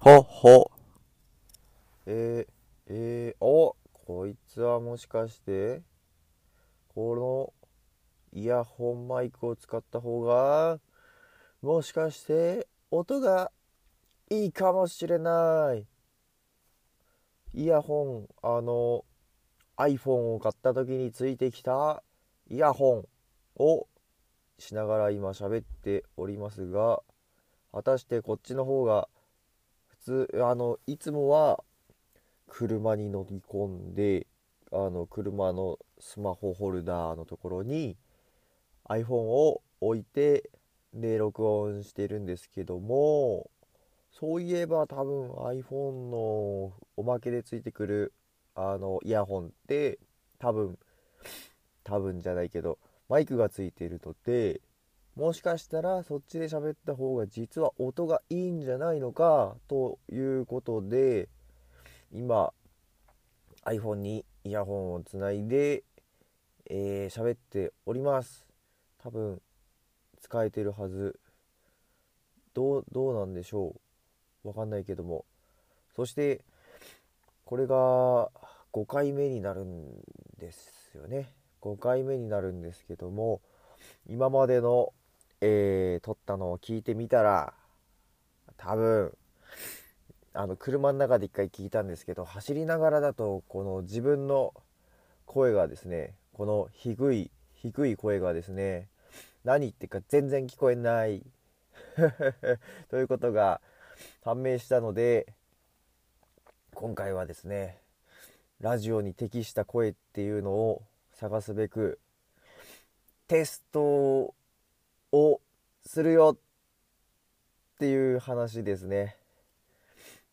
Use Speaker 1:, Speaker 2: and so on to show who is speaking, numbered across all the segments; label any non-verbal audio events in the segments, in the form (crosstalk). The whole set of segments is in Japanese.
Speaker 1: ほほ。えー、えー、おこいつはもしかして、このイヤホンマイクを使った方が、もしかして音がいいかもしれない。イヤホン、あの、iPhone を買った時についてきたイヤホンをしながら今喋っておりますが、果たしてこっちの方があの、いつもは車に乗り込んで、あの、車のスマホホルダーのところに iPhone を置いて、で、録音してるんですけども、そういえば多分 iPhone のおまけでついてくるあのイヤホンって多分多分じゃないけどマイクがついてるのでもしかしたらそっちで喋った方が実は音がいいんじゃないのかということで今 iPhone にイヤホンをつないでえー喋っております。多分使えてるはず。どうどうなんでしょう。わかんないけども。そしてこれが5回目になるんですよね。5回目になるんですけども今までの、えー撮ったのを聞いてみたら多分あの車の中で一回聞いたんですけど走りながらだとこの自分の声がですねこの低い低い声がですね何言ってるか全然聞こえない (laughs) ということが判明したので今回はですねラジオに適した声っていうのを探すべくテストをするよっていう話ですね。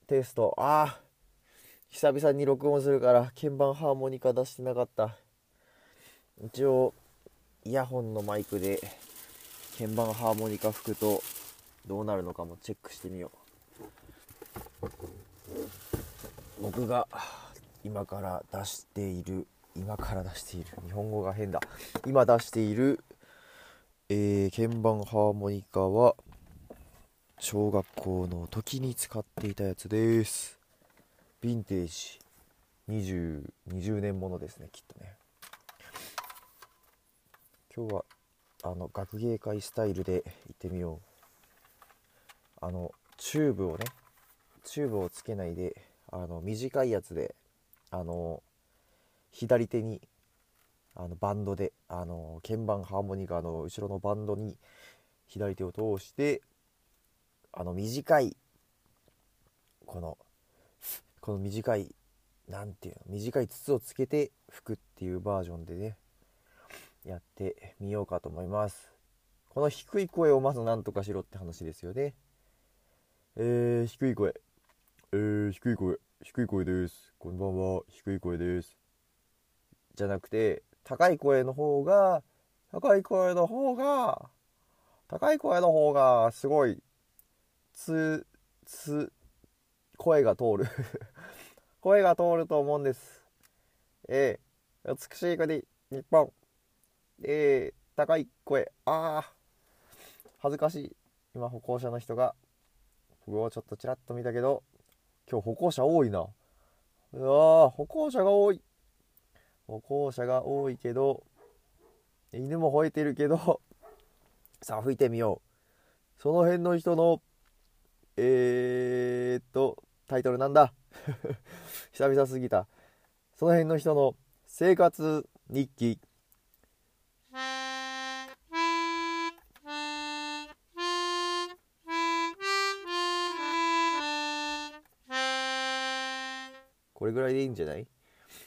Speaker 1: テスト。ああ久々に録音するから鍵盤ハーモニカ出してなかった。一応イヤホンのマイクで鍵盤ハーモニカ吹くとどうなるのかもチェックしてみよう。僕が今から出している今から出している。日本語が変だ。今出している、えー鍵盤ハーモニカは小学校の時に使っていたやつです。ヴィンテージ。20, 20年ものですねきっとね。今日はあの学芸会スタイルで行ってみよう。あのチューブをねチューブをつけないであの短いやつであの左手にあのバンドであの鍵盤ハーモニカの後ろのバンドに左手を通してあの短いこのこの短いなんていうの短い筒をつけて吹くっていうバージョンでねやってみようかと思います。この低い声をまず何とかしろって話ですよね。えー、低い声。えー、低い声。低い声です。こんばんは。低い声です。じゃなくて高い声の方が高い声の方が高い声の方がすごいつつ声が通る。(laughs) 声が通ると思うんです。えー、美しい国日本。えー、高い声。ああ。恥ずかしい。今歩行者の人が。僕をちょっとちらっと見たけど今日歩行者多いな。うわー歩行者が多い。歩行者が多いけど犬も吠えてるけど (laughs) さあ吹いてみよう。その辺の人のえー、っとタイトルなんだ？(laughs) 久々すぎた。その辺の人の生活日記。これぐらいでいいんじゃない？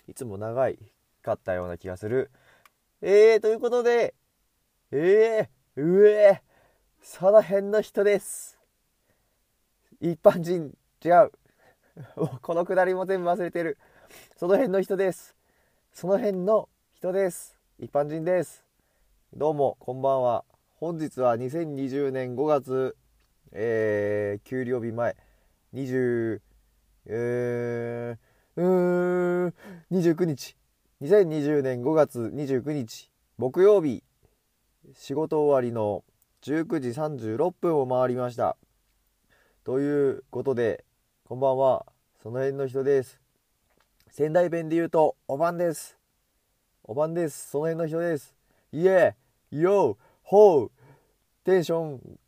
Speaker 1: いつも長い。かったような気がする。えー、ということでえー、うえその辺の人です。一般人違う。(laughs) このくだりも全部忘れてる。その辺の人です。その辺の人です。一般人です。どうもこんばんは。本日は2020年5月えー、給料日前。20えー、うーん29日。2020年5月29日木曜日仕事終わりの19時36分を回りましたということでこんばんは。その辺の人です。仙台弁で言うと、おばんです。おばんです。その辺の人です。いえ、よほう。テンション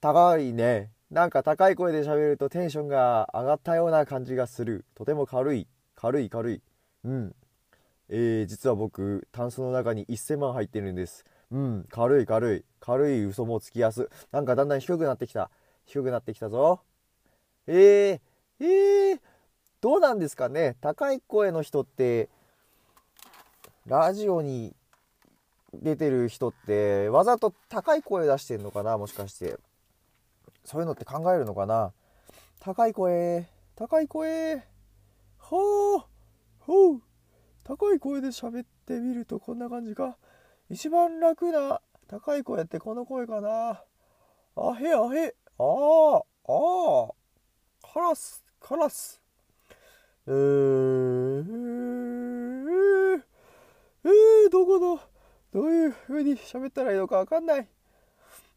Speaker 1: 高いね。なんか高い声で喋るとテンションが上がったような感じがする。とても軽い。軽い軽い。うん。えー、実は僕、タンスの中に1000万入ってるんです。うん、軽い軽い。軽い嘘もつきやす。なんかだんだん低くなってきた。低くなってきたぞ。えー、えー、どうなんですかね？高い声の人って、ラジオに出てる人って、わざと高い声出してんのかな？もしかして。そういうのって考えるのかな？高い声、高い声、ほう、ほう、高い声で喋ってみるとこんな感じか。一番楽な高い声ってこの声かな。あへあへ、ああ、ああ、カラス、カラス。えー、えー、どこの、どういう風に喋ったらいいのかわかんない。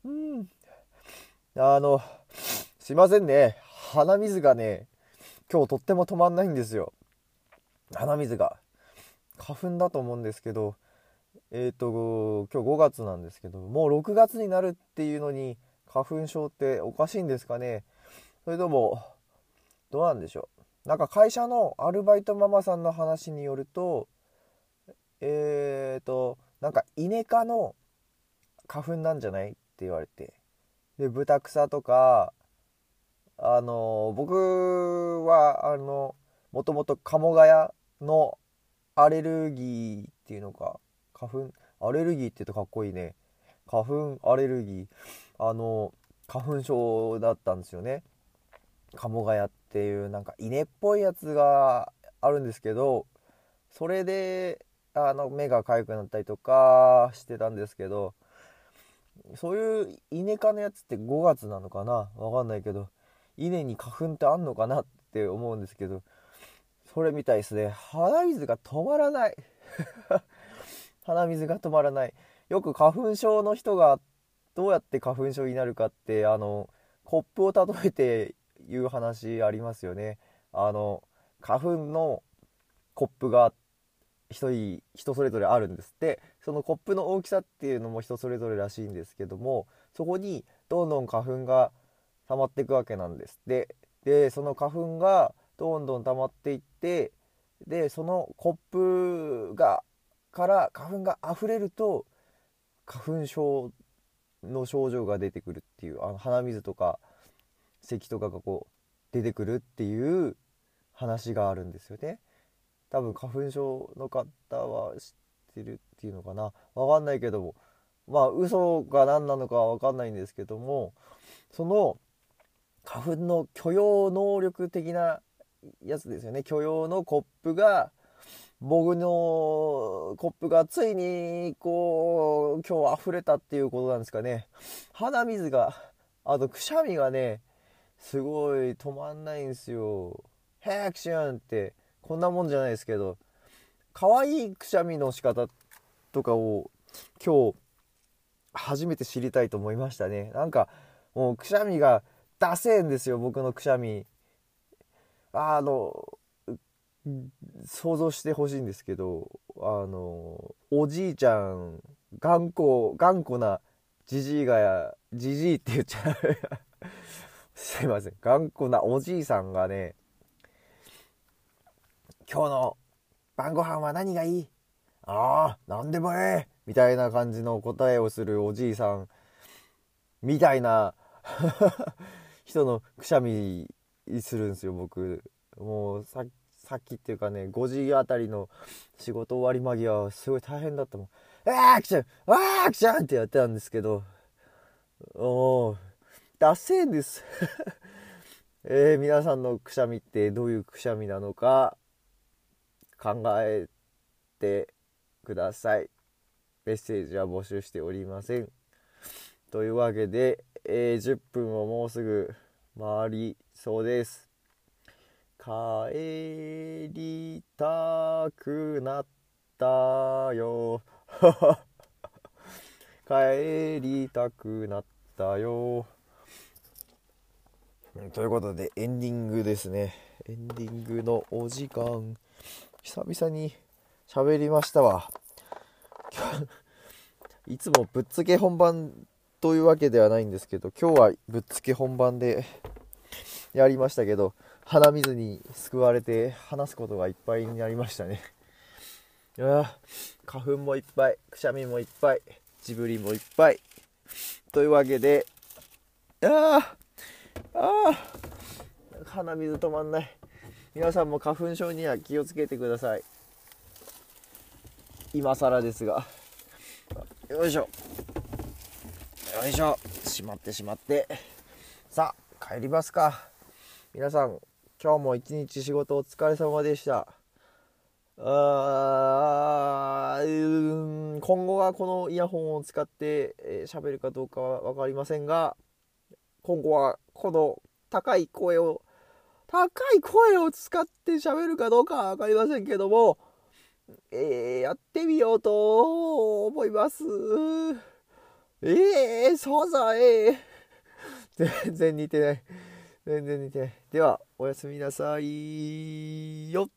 Speaker 1: うん。あの、すいませんね。鼻水がね、今日とっても止まんないんですよ。鼻水が。花粉だと思うんですけど、えっ、と、今日5月なんですけど、もう6月になるっていうのに、花粉症っておかしいんですかね？それとも、どうなんでしょう？なんか会社のアルバイトママさんの話によると、えっ、と、なんか稲科の花粉なんじゃないって言われて。で、豚草とか、あの、僕は、あの、もともと鴨ヶ谷のアレルギーっていうのか、花粉、アレルギーって言うとかっこいいね。花粉アレルギー。あの、花粉症だったんですよね。鴨ヶ谷っていうなんか稲っぽいやつがあるんですけど、それで、あの、目が痒くなったりとかしてたんですけど、そういう稲科のやつって5月なのかな？わかんないけど、稲に花粉ってあんのかなって思うんですけど、それみたいですね。鼻水が止まらない。(laughs) 鼻水が止まらない。よく花粉症の人がどうやって花粉症になるかって、あの、コップを例えて言う話ありますよね。あの、花粉のコップが人人それぞれあるんですってそのコップの大きさっていうのも人それぞれらしいんですけどもそこにどんどん花粉が溜まっていくわけなんですででその花粉がどんどん溜まっていってでそのコップがから花粉が溢れると花粉症の症状が出てくるっていうあの鼻水とか咳とかがこう出てくるっていう話があるんですよね。多分花粉症の方は知ってるっていうのかなわかんないけどもまあ嘘が何なのかはわかんないんですけどもその花粉の許容能力的なやつですよね。許容のコップが僕のコップがついにこう今日溢れたっていうことなんですかね。鼻水があとくしゃみがねすごい止まんないんですよ。ヘクションってこんなもんじゃないですけど可愛いくしゃみの仕方とかを今日初めて知りたいと思いましたね。なんかもうくしゃみがダセえんですよ僕のくしゃみ。あの想像してほしいんですけどあのおじいちゃん頑固頑固なじじいがじじいって言っちゃう。(laughs) すいません。頑固なおじいさんがね今日の晩ご飯は何がいいああ、何でもええみたいな感じの答えをするおじいさんみたいな (laughs) 人のくしゃみするんですよ、僕。もうさっきっていうかね、5時あたりの仕事終わり間際はすごい大変だったもん。あーくしゃんあーくしゃんってやってたんですけど、おー、ダセーんです。(laughs) えー、皆さんのくしゃみってどういうくしゃみなのか考えてください。メッセージは募集しておりません。というわけで、えー10分をもうすぐ回りそうです。帰りたくなったよ。(laughs) 帰りたくなったよ。ということでエンディングですねエンディングのお時間久々に喋りましたわ (laughs) いつもぶっつけ本番というわけではないんですけど今日はぶっつけ本番でやりましたけど鼻水に救われて話すことがいっぱいになりましたね。いや花粉もいっぱいくしゃみもいっぱいジブリもいっぱいというわけでああ鼻水止まんない。皆さんも花粉症には気をつけてください。今更ですが。よいしょ。よいしょ。しまってしまって。さあ帰りますか。皆さん今日も一日仕事お疲れ様でしたあー今後はこのイヤホンを使って喋、えー、るかどうかは分かりませんが今後はこの高い声を高い声を使って喋るかどうかは分かりませんけども、えー、やってみようと思います。えー、そうだえー、(laughs) 全然似てない。全然似てない。では、おやすみなさいよ。